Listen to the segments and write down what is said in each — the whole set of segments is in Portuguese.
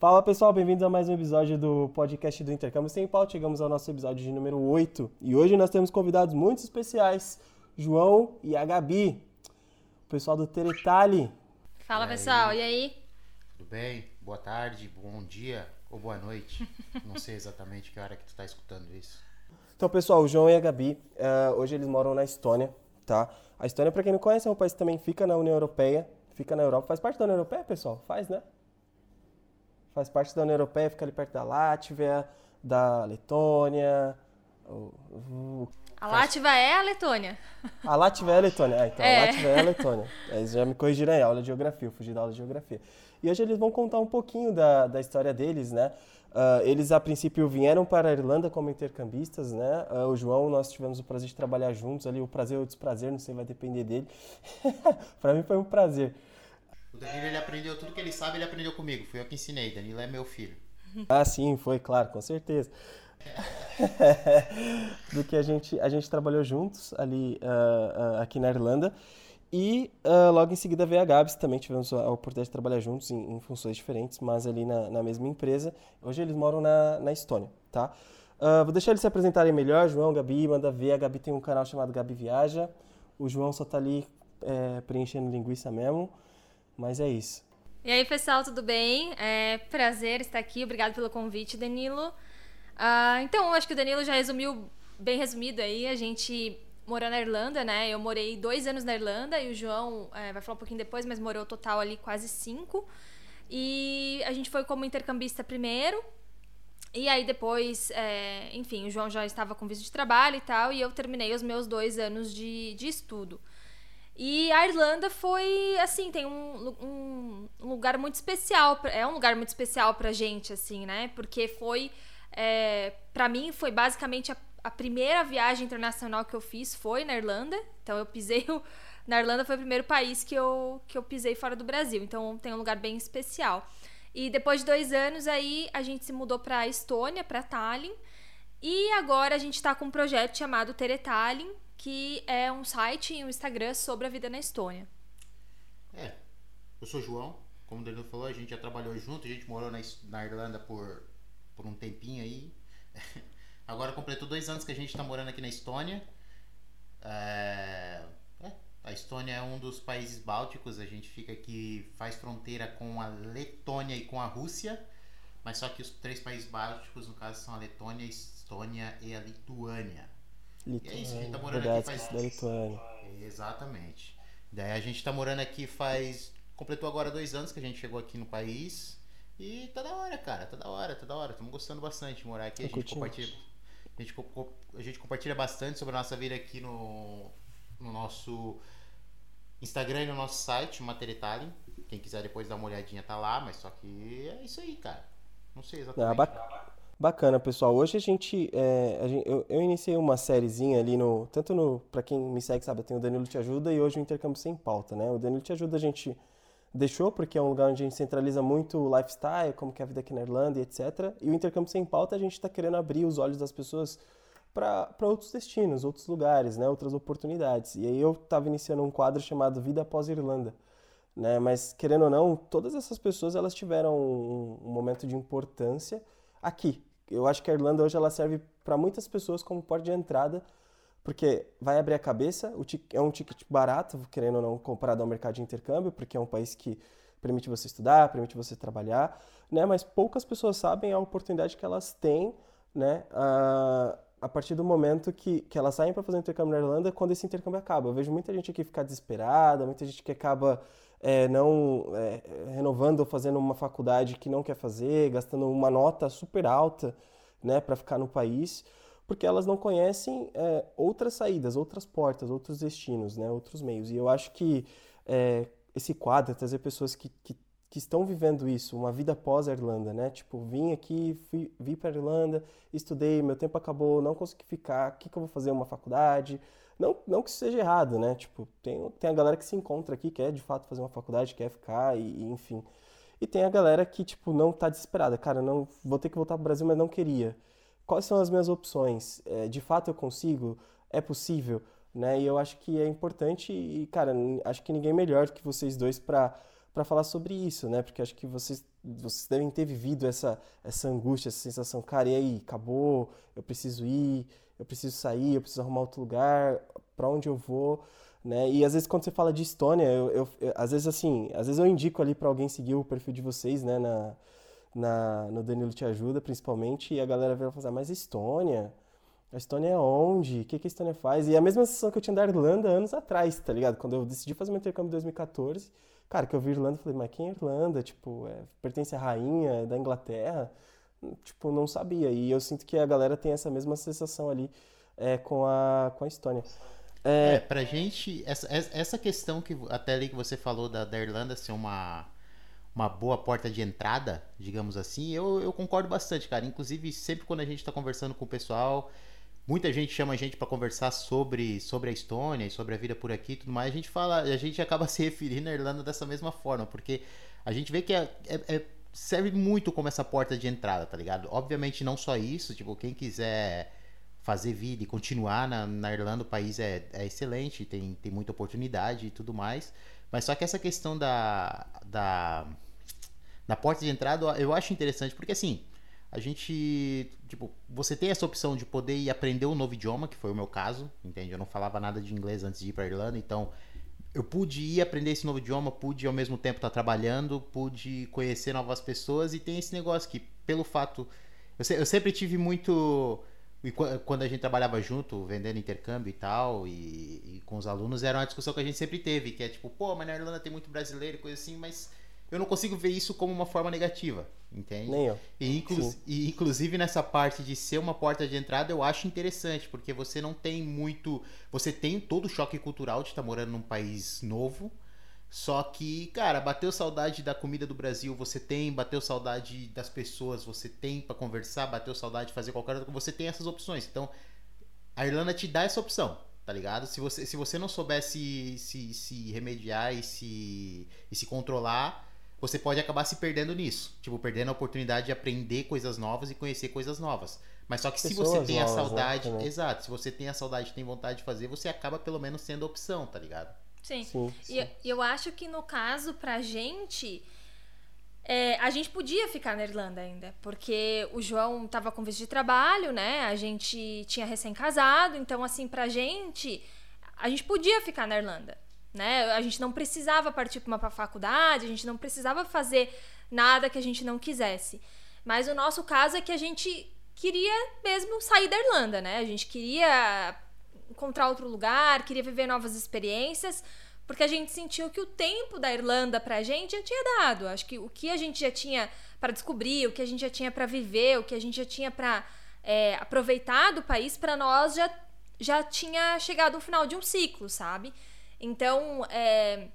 Fala pessoal, bem-vindos a mais um episódio do podcast do Intercâmbio Sem Pauta. Chegamos ao nosso episódio de número 8 e hoje nós temos convidados muito especiais, João e a Gabi, o pessoal do Teretali. Fala E aí? pessoal, e aí? Tudo bem? Boa tarde, bom dia ou boa noite. Não sei exatamente que hora que tu tá escutando isso. Então pessoal, o João e a Gabi, eh, hoje eles moram na Estônia, tá? A Estônia, para quem não conhece, é um país que também fica na União Europeia, fica na Europa. Faz parte da União Europeia, pessoal? Faz, né? Faz parte da União Europeia, fica ali perto da Látvia, da Letônia. A Látiva é a Letônia. A Látvia é a Letônia. Ah, então É. a Látvia é a Letônia. Eles já me corrigiram aí, aula de geografia, eu fugi da aula de geografia. E hoje eles vão contar um pouquinho da, da história deles, né? Ah, eles, a princípio, vieram para a Irlanda como intercambistas, né? Ah, o João, nós tivemos o prazer de trabalhar juntos ali, o prazer ou o desprazer, não sei, vai depender dele. Para mim foi um prazer. O Danilo ele aprendeu tudo que ele sabe, ele aprendeu comigo. Fui eu que ensinei. Danilo é meu filho. Ah, sim, foi, claro, com certeza. Do que a gente, a gente trabalhou juntos ali ah, aqui na Irlanda. E ah, logo em seguida veio a Gabs, também tivemos a oportunidade de trabalhar juntos em, em funções diferentes, mas ali na, na mesma empresa. Hoje eles moram na, na Estônia, tá? Ah, vou deixar eles se apresentarem melhor. João, Gabi, manda ver. A Gabi tem um canal chamado Gabi Viaja. O João só tá ali eh, preenchendo linguiça mesmo. Mas é isso. E aí pessoal, tudo bem? É prazer estar aqui, obrigado pelo convite, Danilo. Ah, então, acho que o Danilo já resumiu, bem resumido aí, a gente morou na Irlanda, né? Eu morei dois anos na Irlanda e o João é, vai falar um pouquinho depois, mas morou total ali quase cinco. E a gente foi como intercambista primeiro, E aí depois, é, enfim, o João já estava com visto de trabalho e tal, e eu terminei os meus dois anos de, de estudo. E a Irlanda foi, assim, tem um, um, lugar muito especial, é um lugar muito especial pra gente, assim, né? Porque foi, é, pra mim, foi basicamente a, a primeira viagem internacional que eu fiz foi na Irlanda. Então eu pisei, o- na Irlanda foi o primeiro país que eu, que eu pisei fora do Brasil. Então tem um lugar bem especial. E depois de dois anos aí, a gente se mudou pra Estônia, pra Tallinn. E agora a gente tá com um projeto chamado Teretallinn, que é um site e um Instagram sobre a vida na Estônia. É, eu sou João, como o Danilo falou, a gente já trabalhou junto, a gente morou na, na Irlanda por, por um tempinho aí. Agora completou dois anos que a gente tá morando aqui na Estônia. É, é, a Estônia é um dos países bálticos, a gente fica aqui, faz fronteira com a Letônia e com a Rússia. Mas só que os três países bálticos, no caso, são a Letônia, a Estônia e a Lituânia. Litu... é isso, a gente tá morando verdade, aqui faz- da Lituânia. Exatamente. Daí a gente tá morando aqui faz. Completou agora dois anos que a gente chegou aqui no país. E tá da hora, cara. Tá da hora, tá da hora. Estamos gostando bastante de morar aqui. A Tá gente, compartilha, a, gente, a gente compartilha bastante sobre a nossa vida aqui no, no nosso Instagram e no nosso site, Materitali. Quem quiser depois dar uma olhadinha tá lá, mas só que é isso aí, cara. Não sei exatamente. Ah, bac- Bacana, pessoal. Hoje a gente, é, a gen- eu, eu iniciei uma sériezinha ali no, tanto no, para quem me segue sabe, tenho o Danilo Te Ajuda e hoje o Intercâmbio Sem Pauta, né? O Danilo Te Ajuda a gente deixou porque é um lugar onde a gente centraliza muito o lifestyle, como que é a vida aqui na Irlanda e etc. E o Intercâmbio Sem Pauta a gente está querendo abrir os olhos das pessoas para outros destinos, outros lugares, né? Outras oportunidades. E aí eu estava iniciando um quadro chamado Vida Após Irlanda. Né? Mas querendo ou não, todas essas pessoas elas tiveram um, um momento de importância aqui. Eu acho que a Irlanda hoje ela serve para muitas pessoas como porta de entrada, porque vai abrir a cabeça, é um ticket barato, querendo ou não, comparado ao mercado de intercâmbio, porque é um país que permite você estudar, permite você trabalhar, né? Mas poucas pessoas sabem a oportunidade que elas têm, né? A, a partir do momento que, que elas saem para fazer intercâmbio na Irlanda, quando esse intercâmbio acaba. Eu vejo muita gente aqui ficar desesperada, muita gente que acaba é, não é, renovando ou fazendo uma faculdade que não quer fazer, gastando uma nota super alta, né, para ficar no país, porque elas não conhecem é, outras saídas, outras portas, outros destinos, né, outros meios. E eu acho que é, esse quadro, trazer pessoas que, que, que estão vivendo isso, uma vida pós Irlanda, né, tipo, vim aqui, fui, vim para Irlanda, estudei, meu tempo acabou, não consegui ficar, o que, que eu vou fazer, uma faculdade? Não, não que isso seja errado, né? Tipo, tem, tem a galera que se encontra aqui, quer de fato fazer uma faculdade, quer ficar, e, e enfim. E tem a galera que, tipo, não tá desesperada. Cara, não vou ter que voltar pro Brasil, mas não queria. Quais são as minhas opções? É, de fato eu consigo? É possível? Né? E eu acho que é importante e, cara, acho que ninguém melhor do que vocês dois para para falar sobre isso, né? Porque acho que vocês, vocês devem ter vivido essa, essa angústia, essa sensação, cara, e aí, acabou, eu preciso ir, eu preciso sair, eu preciso arrumar outro lugar, para onde eu vou, né? E às vezes quando você fala de Estônia, eu, eu, eu às vezes assim, às vezes eu indico ali para alguém seguir o perfil de vocês, né, na, na, no Danilo Te Ajuda, principalmente, e a galera vira falar, mas Estônia? A Estônia é onde? O que, que a Estônia faz? E a mesma sensação que eu tinha da Irlanda anos atrás, tá ligado? Quando eu decidi fazer meu intercâmbio em 2014, cara, que eu vi Irlanda, falei, mas quem é Irlanda? Tipo, é, pertence à rainha é da Inglaterra? Tipo, não sabia. E eu sinto que a galera tem essa mesma sensação ali é, com, a, com a Estônia. É, é pra gente, essa, essa questão que até ali que você falou da, da Irlanda ser uma, uma boa porta de entrada, digamos assim, eu, eu concordo bastante, cara. Inclusive, sempre quando a gente tá conversando com o pessoal, muita gente chama a gente para conversar sobre, sobre a Estônia e sobre a vida por aqui e tudo mais, a gente fala, a gente acaba se referindo à Irlanda dessa mesma forma, porque a gente vê que é, é, é serve muito como essa porta de entrada, tá ligado? Obviamente não só isso, tipo, quem quiser fazer vida e continuar na, na Irlanda, o país é, é excelente, tem, tem muita oportunidade e tudo mais. Mas só que essa questão da, da, da porta de entrada eu acho interessante, porque assim, a gente, tipo, você tem essa opção de poder ir aprender um novo idioma, que foi o meu caso, entende? Eu não falava nada de inglês antes de ir para Irlanda, então eu pude ir aprender esse novo idioma, pude ao mesmo tempo estar trabalhando, pude conhecer novas pessoas e tem esse negócio que, pelo fato. Eu, se, eu sempre tive muito e quando a gente trabalhava junto, vendendo intercâmbio e tal, e, e, com os alunos, era uma discussão que a gente sempre teve, que é tipo, pô, mas na Irlanda tem muito brasileiro coisa assim, mas eu não consigo ver isso como uma forma negativa, entende? Nem eu. E, inclu e, inclusive nessa parte de ser uma porta de entrada, eu acho interessante, porque você não tem muito. Você tem todo o choque cultural de estar morando num país novo só que, cara, bateu saudade da comida do Brasil, você tem, bateu saudade das pessoas, você tem para conversar, bateu saudade de fazer qualquer outra coisa, você tem essas opções. Então, a Irlanda te dá essa opção, tá ligado? Se você, se você não soubesse se, se remediar e se, e se controlar, você pode acabar se perdendo nisso. Tipo, perdendo a oportunidade de aprender coisas novas e conhecer coisas novas. Mas só que Pessoas se você tem novas, a né, saudade, né? exato, se você tem a saudade, tem vontade de fazer, você acaba pelo menos sendo opção, tá ligado? Sim. sim, sim. E eu acho que no caso, pra gente. É, a gente podia ficar na Irlanda ainda, porque o João estava com visto de trabalho, né? A gente tinha recém-casado, então, assim, pra gente, a gente podia ficar na Irlanda, né? A gente não precisava partir para uma faculdade, a gente não precisava fazer nada que a gente não quisesse. Mas o nosso caso é que a gente queria mesmo sair da Irlanda, né? A gente queria encontrar outro lugar, queria viver novas experiências, porque a gente sentiu que o tempo da Irlanda pra gente já tinha dado. Acho que o que a gente já tinha para descobrir, o que a gente já tinha para viver, o que a gente já tinha para é, aproveitar do país, para nós já, já tinha chegado ao final de um ciclo, sabe? Então, é,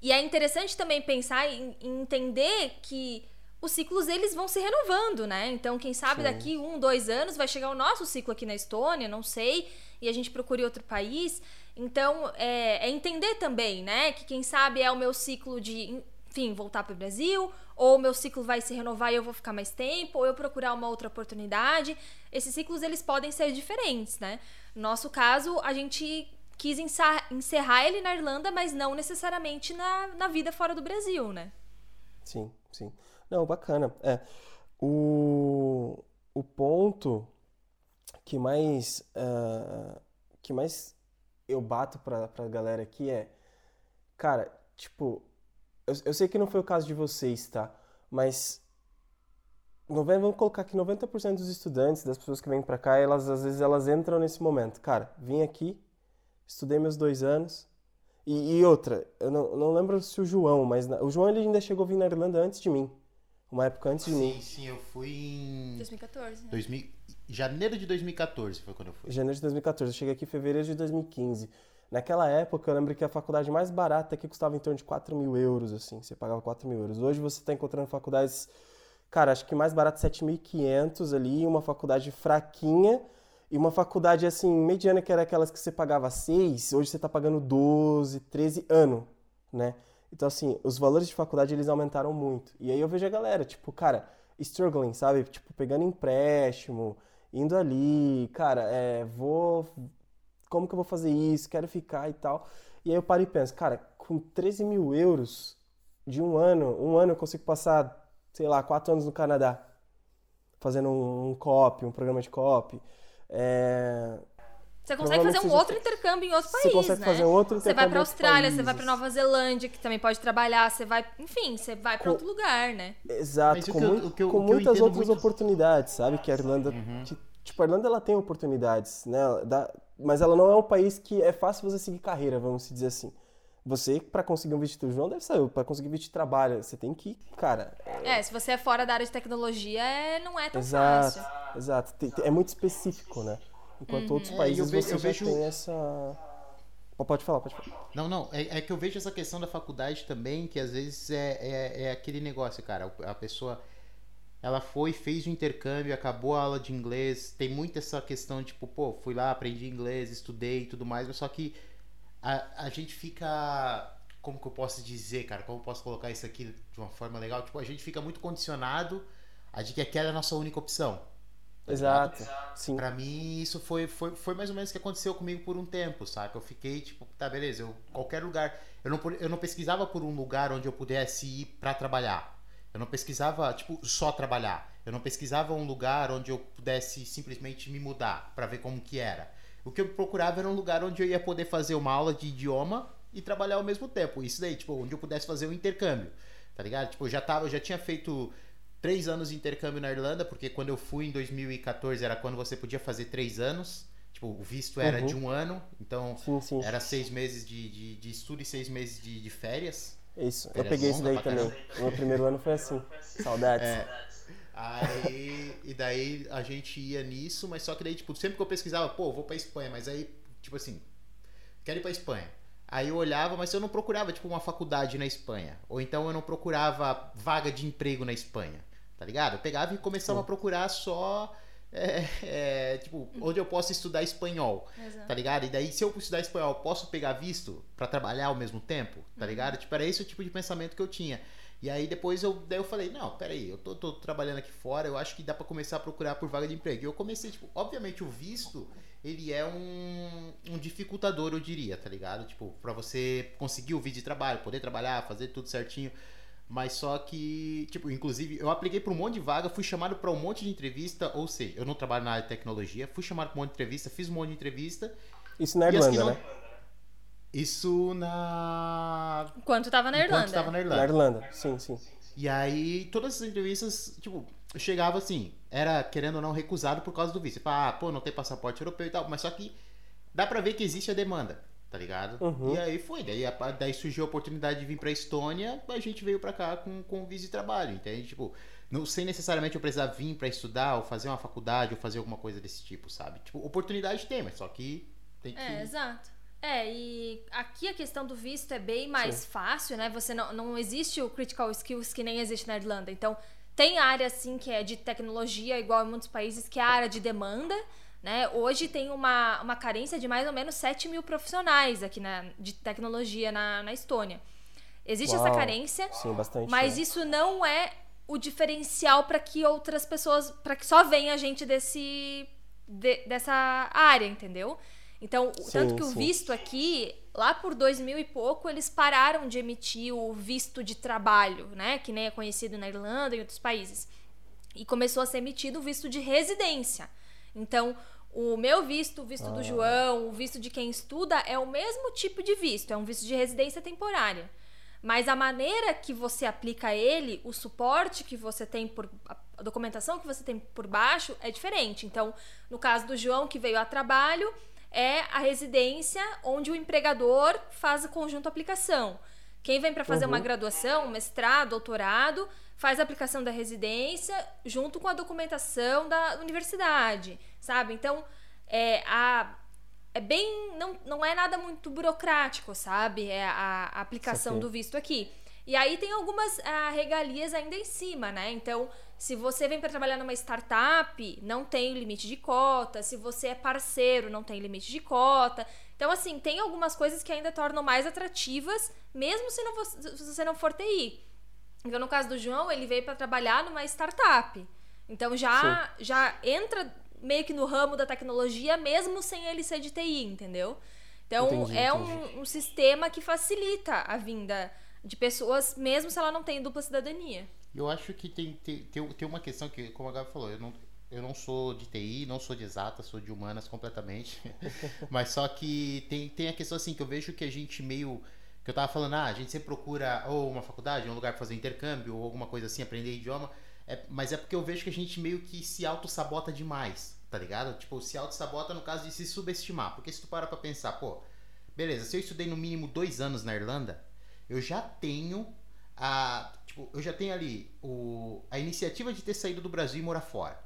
e é interessante também pensar em, entender que os ciclos eles vão se renovando, né? Então, quem sabe Sim. daqui um, dois anos vai chegar o nosso ciclo aqui na Estônia, não sei, e a gente procure outro país. Então, é, é entender também, né? Que quem sabe é o meu ciclo de, enfim, voltar para o Brasil, ou o meu ciclo vai se renovar e eu vou ficar mais tempo, ou eu procurar uma outra oportunidade. Esses ciclos eles podem ser diferentes, né? No nosso caso, a gente quis encerrar ele na Irlanda, mas não necessariamente na, na vida fora do Brasil, né? Sim, sim. Não, bacana. É, o, o ponto que mais, uh, que mais eu bato pra, pra galera aqui é, cara, tipo, eu, eu sei que não foi o caso de vocês, tá? Mas vamos colocar que 90% dos estudantes, das pessoas que vêm para cá, elas às vezes elas entram nesse momento. Cara, vim aqui, estudei meus dois anos. E, e outra, eu não, não, lembro se o João, mas na, o João ele ainda chegou a vir na Irlanda antes de mim. Uma época antes de sim, mim. Sim, sim, eu fui em. 2014. Né? 2000, janeiro de 2014 foi quando eu fui. Janeiro de 2014. Eu cheguei aqui em fevereiro de 2015. Naquela época, eu lembro que a faculdade mais barata aqui custava em torno de 4 mil euros, assim. Você pagava 4 mil euros. Hoje você está encontrando faculdades, cara, acho que mais barato 7.500 ali, uma faculdade fraquinha e uma faculdade, assim, mediana, que era aquelas que você pagava 6, hoje você está pagando 12, 13 ano, né? Então, assim, os valores de faculdade, eles aumentaram muito. E aí eu vejo a galera, tipo, cara, struggling, sabe? Tipo, pegando empréstimo indo ali, cara, é, vou. Como que eu vou fazer isso? Quero ficar e tal. E aí eu paro e penso, cara, com 13 mil euros de um ano, um ano eu consigo passar, sei lá, quatro anos no Canadá, fazendo um, um COP, um programa de COP. É, você consegue fazer um Provavelmente outro você- intercâmbio em outro você país, consegue né? fazer um outro Você vai intercâmbio pra em outros Austrália, você vai pra países. Nova Zelândia, que também pode trabalhar, você vai, enfim, você vai pra Com- outro lugar, né? Exato, com, eu- eu- com muitas outras muito- oportunidades, sabe? Que a Irlanda, Uhum. tipo, a Irlanda ela tem oportunidades, né? Mas ela não é um país que é fácil você seguir carreira, vamos dizer assim. Você, pra conseguir um visto do João, deve saber, pra conseguir visto de trabalho, você tem que, cara, É, se você é fora da área de tecnologia, é, não é tão exato, fácil. exato. Tem- tem- é muito específico, né? Enquanto outros É, países eu ve- você eu já vejo- tem essa... Pode falar, pode falar. Não, não, é, é que eu vejo essa questão da faculdade também, que às vezes é, é, é aquele negócio, cara. A pessoa, ela foi, fez o intercâmbio, acabou a aula de inglês, tem muito essa questão, tipo, pô, fui lá, aprendi inglês, estudei e tudo mais, mas só que a, a gente fica. Como que eu posso dizer, cara? Como eu posso colocar isso aqui de uma forma legal? Tipo, a gente fica muito condicionado a de que aquela é a nossa única opção. tá? Exato, sim. Pra mim, isso foi, foi, foi mais ou menos o que aconteceu comigo por um tempo, saca? Eu fiquei tipo, tá, beleza, eu, qualquer lugar. Eu não, eu não pesquisava por um lugar onde eu pudesse ir pra trabalhar. Eu não pesquisava, tipo, só trabalhar. Eu não pesquisava um lugar onde eu pudesse simplesmente me mudar pra ver como que era. O que eu procurava era um lugar onde eu ia poder fazer uma aula de idioma e trabalhar ao mesmo tempo. Isso daí, tipo, onde eu pudesse fazer um intercâmbio, tá ligado? Tipo, eu já tava, eu já tinha feito três anos de intercâmbio na Irlanda, porque quando eu fui em 2014 era quando você podia fazer três anos. Tipo, o visto era Uhum. de um ano, então Sim, sim. era seis meses de, de, de estudo e seis meses de, de férias. Isso, eu Férias peguei isso daí também. O meu primeiro ano foi assim. Saudades. É. Aí, e daí a gente ia nisso, mas só que daí, tipo, sempre que eu pesquisava, pô, vou pra Espanha, mas aí, tipo assim, quero ir pra Espanha. Aí eu olhava, mas eu não procurava, tipo, uma faculdade na Espanha. Ou então eu não procurava vaga de emprego na Espanha, tá ligado? Eu pegava e começava a procurar só, é, é, tipo, onde eu posso estudar espanhol, Exato. tá ligado? E daí, se eu estudar espanhol, posso pegar visto pra trabalhar ao mesmo tempo, tá ligado? Tipo, era esse o tipo de pensamento que eu tinha. E aí depois eu, daí eu falei, não, peraí, eu tô, tô trabalhando aqui fora, eu acho que dá pra começar a procurar por vaga de emprego. E eu comecei, tipo, obviamente o visto, ele é um, um dificultador, eu diria, tá ligado? Tipo, pra você conseguir o visto de trabalho, poder trabalhar, fazer tudo certinho. Mas só que, tipo, inclusive, eu apliquei pra um monte de vaga, fui chamado pra um monte de entrevista, ou seja, eu não trabalho na área de tecnologia, fui chamado pra um monte de entrevista, fiz um monte de entrevista. Isso na Irlanda, não- né? Isso na. Enquanto tava na Enquanto Irlanda. tava na Na Irlanda. Irlanda, sim, sim. E aí, todas essas entrevistas, tipo, eu chegava assim, era querendo ou não recusado por causa do visto. Tipo, ah, pô, não tem passaporte europeu e tal. Mas só que dá pra ver que existe a demanda, tá ligado? Uhum. E aí foi. Daí, daí surgiu a oportunidade de vir pra Estônia, a gente veio pra cá com, com visto de trabalho, entende? Tipo, não sem necessariamente eu precisar vir pra estudar, ou fazer uma faculdade, ou fazer alguma coisa desse tipo, sabe? Tipo, oportunidade tem, mas só que tem que. É, exato. É, e aqui a questão do visto é bem mais fácil, né? Você não, não existe o critical skills que nem existe na Irlanda. Então, tem área assim que é de tecnologia, igual em muitos países, que é a área de demanda. Né? Hoje tem uma, uma carência de mais ou menos 7 mil profissionais aqui na, de tecnologia na, na Estônia. Existe essa Uau. carência, Sim, bastante. mas né? isso não é o diferencial para que outras pessoas, para que só venha gente desse de- dessa área, entendeu? Então, o- Sim, tanto que o sim. visto aqui, lá por 2000 e pouco, eles pararam de emitir o visto de trabalho, né, que nem é conhecido na Irlanda e em outros países. E começou a ser emitido o visto de residência. Então, o meu visto, o visto do João, o visto de quem estuda é o mesmo tipo de visto, é um visto de residência temporária. Mas a maneira que você aplica ele, o suporte que você tem por. a documentação que você tem por baixo é diferente. Então, no caso do João, que veio a trabalho, é a residência onde o empregador faz o conjunto aplicação. Quem vem para fazer uma graduação, mestrado, doutorado, faz a aplicação da residência junto com a documentação da universidade, sabe? Então, é, a, é bem. Não, não é nada muito burocrático, sabe? É a, a aplicação do visto aqui. E aí tem algumas ah, regalias ainda em cima, né? Então, se você vem para trabalhar numa startup, não tem limite de cota. Se você é parceiro, não tem limite de cota. Então, assim, tem algumas coisas que ainda tornam mais atrativas, mesmo se, não, se você não for TI. Então, no caso do João, ele veio para trabalhar numa startup. Então, já, já entra meio que no ramo da tecnologia, mesmo sem ele ser de TI, entendeu? Então, entendi, é entendi. Um, um sistema que facilita a vinda de pessoas, mesmo se ela não tem dupla cidadania. Eu acho que tem, tem, tem, uma questão que, como a Gabi falou, eu não, eu não sou de TI, não sou de exata, sou de humanas completamente. Mas só que tem, tem a questão assim que eu vejo que a gente meio. Que eu tava falando, ah, a gente sempre procura ou uma faculdade, um lugar para fazer intercâmbio, ou alguma coisa assim, aprender idioma. É, mas é porque eu vejo que a gente meio que se auto-sabota demais, tá ligado? Tipo, se auto-sabota no caso de se subestimar. Porque se tu para pra pensar, pô, beleza, se eu estudei no mínimo dois anos na Irlanda, eu já tenho a. Tipo, eu já tenho ali o, a iniciativa de ter saído do Brasil e morar fora.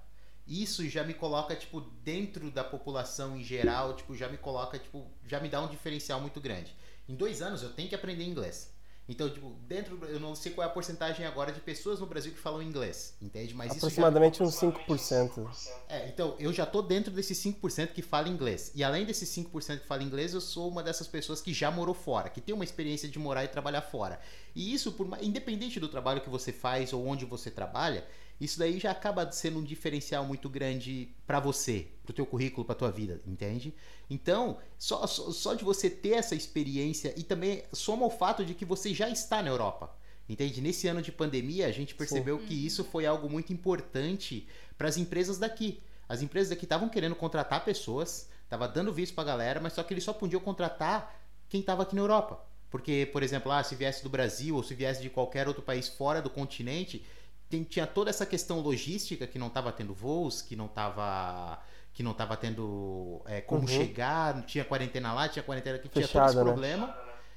Isso já me coloca, tipo, dentro da população em geral, tipo, já me coloca, tipo, já me dá um diferencial muito grande. Em dois anos eu tenho que aprender inglês. Então, tipo, dentro eu não sei qual é a porcentagem agora de pessoas no Brasil que falam inglês, entende? Mas aproximadamente uns 5%. É, então, eu já tô dentro desses 5% que fala inglês. E além desses 5% que fala inglês, eu sou uma dessas pessoas que já morou fora, que tem uma experiência de morar e trabalhar fora. E isso, por independente do trabalho que você faz ou onde você trabalha, isso daí já acaba sendo um diferencial muito grande para você, pro teu currículo, pra tua vida, entende? Então, só, só, só de você ter essa experiência e também soma o fato de que você já está na Europa. Entende? Nesse ano de pandemia, a gente percebeu Sim. que isso foi algo muito importante para as empresas daqui. As empresas daqui estavam querendo contratar pessoas, tava dando visto para a galera, mas só que eles só podiam contratar quem estava aqui na Europa. Porque, por exemplo, ah, se viesse do Brasil ou se viesse de qualquer outro país fora do continente, tem, tinha toda essa questão logística que não estava tendo voos, que não estava que não estava tendo é, como uhum. chegar, tinha quarentena lá, tinha quarentena aqui, tinha todo esse né? problema.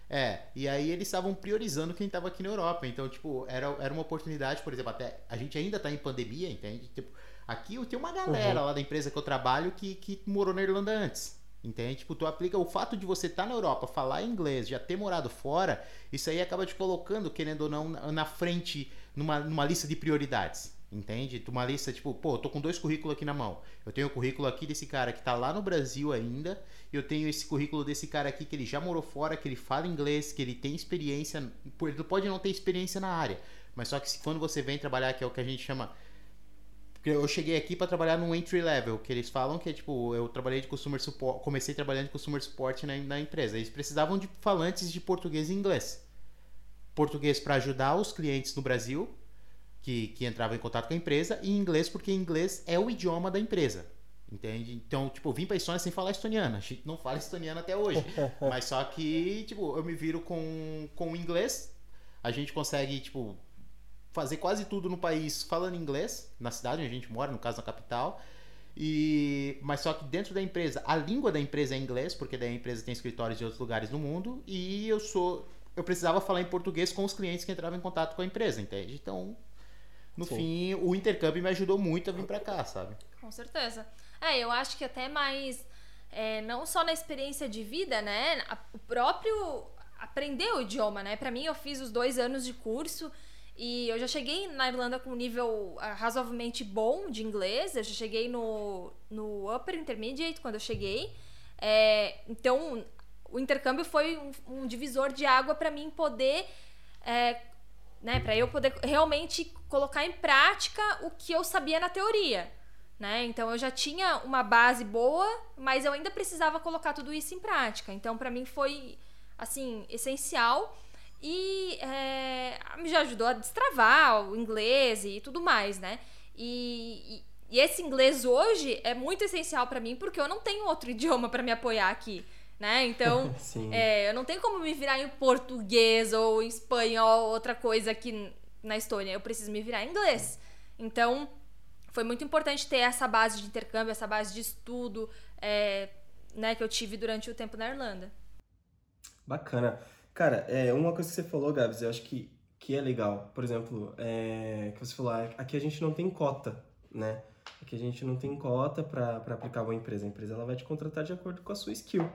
É, e aí eles estavam priorizando quem estava aqui na Europa. Então, tipo, era, era uma oportunidade, por exemplo, até a gente ainda está em pandemia, entende? Tipo, aqui eu tenho uma galera uhum. lá da empresa que eu trabalho que, que morou na Irlanda antes. Entende? Tipo, tu aplica o fato de você estar tá na Europa, falar inglês, já ter morado fora, isso aí acaba te colocando, querendo ou não, na frente numa, numa lista de prioridades. Entende? Uma lista tipo, pô, eu tô com dois currículos aqui na mão. Eu tenho o currículo aqui desse cara que tá lá no Brasil ainda, e eu tenho esse currículo desse cara aqui que ele já morou fora, que ele fala inglês, que ele tem experiência. Ele pode não ter experiência na área, mas só que quando você vem trabalhar, que é o que a gente chama. Eu cheguei aqui para trabalhar no entry level, que eles falam que é tipo, eu trabalhei de customer support, comecei trabalhando de customer support na, na empresa. Eles precisavam de falantes de português e inglês. Português para ajudar os clientes no Brasil que, que entrava em contato com a empresa, e inglês porque inglês é o idioma da empresa. Entende? Então, tipo, vim pra Estônia sem falar estoniana. A gente não fala estoniana até hoje. Mas só que, tipo, eu me viro com, com o inglês. A gente consegue, tipo, fazer quase tudo no país falando inglês, na cidade onde a gente mora, no caso na capital. E, mas só que dentro da empresa, a língua da empresa é inglês, porque daí a empresa tem escritórios em outros lugares no mundo. E eu sou. Eu precisava falar em português com os clientes que entravam em contato com a empresa, entende? Então, no Sim. fim, o intercâmbio me ajudou muito a vir para cá, sabe? Com certeza. É, eu acho que até mais. É, não só na experiência de vida, né? O próprio aprender o idioma, né? Para mim, eu fiz os dois anos de curso e eu já cheguei na Irlanda com um nível ah, razoavelmente bom de inglês. Eu já cheguei no, no Upper Intermediate quando eu cheguei. É, então, o intercâmbio foi um, um divisor de água para mim poder é, né? Para eu poder realmente colocar em prática o que eu sabia na teoria, né? Então eu já tinha uma base boa, mas eu ainda precisava colocar tudo isso em prática. Então para mim foi assim essencial e é, me ajudou a destravar o inglês e tudo mais, né? E, e, e esse inglês hoje é muito essencial para mim porque eu não tenho outro idioma para me apoiar aqui né? Então, é, eu não tenho como me virar em português ou em espanhol, outra coisa aqui na Estônia. Eu preciso me virar em inglês. Então, foi muito importante ter essa base de intercâmbio, essa base de estudo, é, né, que eu tive durante o tempo na Irlanda. Bacana. Cara, é, uma coisa que você falou, Gabs, eu acho que, que é legal. Por exemplo, é, que você falou, ah, aqui a gente não tem cota, né? Aqui a gente não tem cota para aplicar uma empresa. A empresa ela vai te contratar de acordo com a sua skill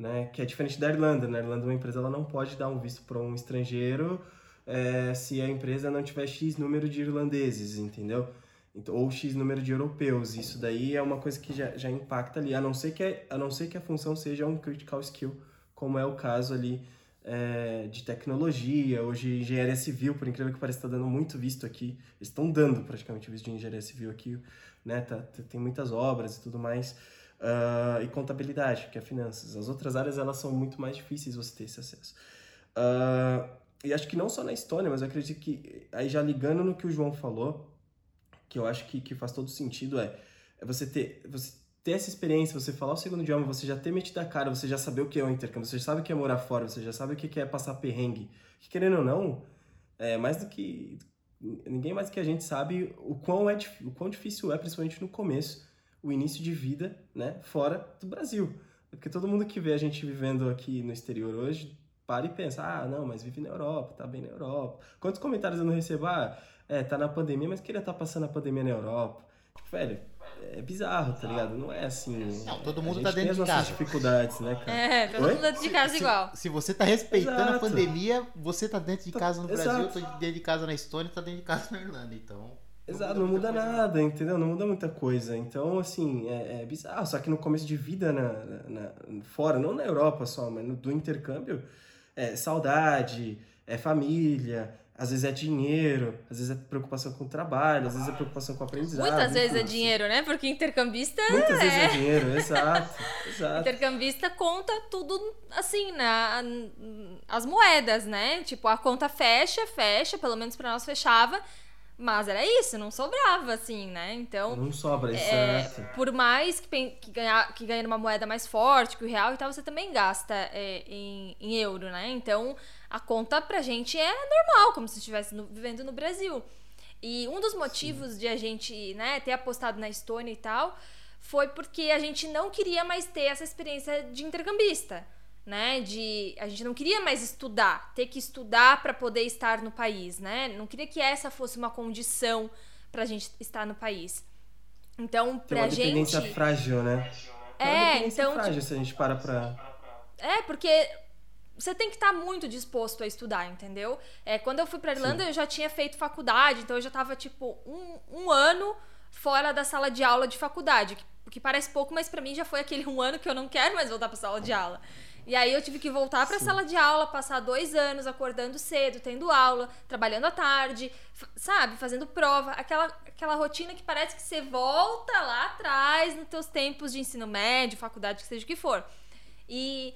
né? Que é diferente da Irlanda. Na Irlanda, uma empresa ela não pode dar um visto para um estrangeiro é, se a empresa não tiver X número de irlandeses, entendeu? Então, ou X número de europeus. Isso daí é uma coisa que já, já impacta ali, a não, ser que a, a não ser que a função seja um critical skill, como é o caso ali é, de tecnologia, hoje engenharia civil, por incrível que pareça, está dando muito visto aqui. Eles estão dando praticamente visto de engenharia civil aqui né? Tá, tem muitas obras e tudo mais. Uh, e contabilidade, que é finanças. As outras áreas elas são muito mais difíceis você ter esse acesso. Uh, e acho que não só na Estônia, mas eu acredito que, aí já ligando no que o João falou, que eu acho que, que faz todo sentido, é, é você ter, você ter essa experiência, você falar o segundo idioma, você já ter metido a cara, você já saber o que é o intercâmbio, você já sabe o que é morar fora, você já sabe o que é passar perrengue. Que, querendo ou não, é mais do que. Ninguém mais que a gente sabe o quão, é, o quão difícil é, principalmente no começo, o início de vida né, fora do Brasil. Porque todo mundo que vê a gente vivendo aqui no exterior hoje para e pensa, ah, não, mas vive na Europa, tá bem na Europa. Quantos comentários eu não recebo? Ah, é, tá na pandemia, mas queria estar tá passando a pandemia na Europa. Tipo, velho, é bizarro, tá ligado? Não é assim. Não, todo mundo tá dentro de casa. dificuldades, né, cara? É, todo Oi? mundo dentro de casa se, igual. Se, se, você tá respeitando Exato. a pandemia, você tá dentro de tá, casa no Brasil, Exato. eu tô dentro de casa na Estônia, tá dentro de casa na Irlanda, então. Exato, não muda, não muda nada, entendeu? Não muda muita coisa. Então, assim, é, é bizarro. Só que no começo de vida na, na, na fora, não na Europa só, mas no, do intercâmbio, é saudade, é família, às vezes é dinheiro, às vezes é preocupação com o trabalho, às vezes é preocupação com o aprendizado. Muitas vezes é dinheiro, né? Porque intercambista Muitas é... vezes é dinheiro, exato, exato. Intercambista conta tudo assim, na, as moedas, né? Tipo, a conta fecha, fecha, pelo menos para nós fechava. Mas era isso, não sobrava, assim, né? Então. Não sobra, é, certo. Por mais que, que, ganhar, que ganhe uma moeda mais forte que o real e tal, você também gasta é, em, em euro, né? Então a conta pra gente é normal, como se estivesse no, vivendo no Brasil. E um dos motivos Sim. de a gente né, ter apostado na Estônia e tal foi porque a gente não queria mais ter essa experiência de intercambista. Né, de a gente não queria mais estudar, ter que estudar para poder estar no país, né? Não queria que essa fosse uma condição para a gente estar no país. Então, pra Tem uma gente. dependência frágil, né? É, então. frágil tipo... se a gente para pra. É, porque você tem que estar tá muito disposto a estudar, entendeu? É, quando eu fui para Irlanda, Sim. eu já tinha feito faculdade, então eu já estava tipo um, um ano fora da sala de aula de faculdade, que, que parece pouco, mas para mim já foi aquele um ano que eu não quero mais voltar para sala de aula. E aí eu tive que voltar para a sala de aula, passar dois anos acordando cedo, tendo aula, trabalhando à tarde, sabe, fazendo prova, aquela, aquela rotina que parece que você volta lá atrás nos teus tempos de ensino médio, faculdade, que seja o que for. E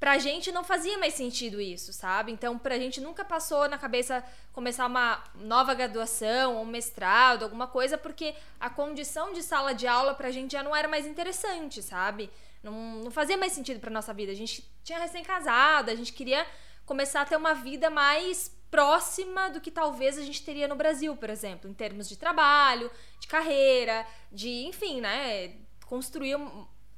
pra gente não fazia mais sentido isso, sabe? Então, pra gente nunca passou na cabeça começar uma nova graduação, um mestrado, alguma coisa, porque a condição de sala de aula pra gente já não era mais interessante, sabe? Não, não fazia mais sentido pra nossa vida. A gente tinha recém-casado, a gente queria começar a ter uma vida mais próxima do que talvez a gente teria no Brasil, por exemplo, em termos de trabalho, de carreira, de, enfim, né? Construir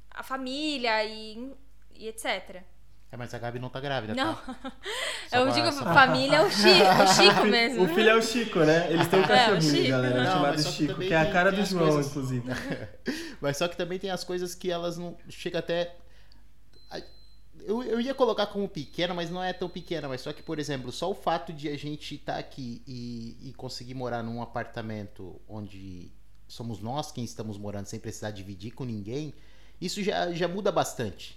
a família e, e etc. É, mas a Gabi não tá grávida, não. tá? Eu digo, só... família é o Chico, o Chico mesmo. O filho é o Chico, né? Eles têm um cachorrinho, é, galera, não, chamado Chico, que, que é a cara do João, coisas... inclusive. mas só que também tem as coisas que elas não... Chega até... Eu, eu ia colocar como pequena, mas não é tão pequena. Mas só que, por exemplo, só o fato de a gente estar tá aqui e, e conseguir morar num apartamento onde somos nós quem estamos morando sem precisar dividir com ninguém, isso já, já muda bastante.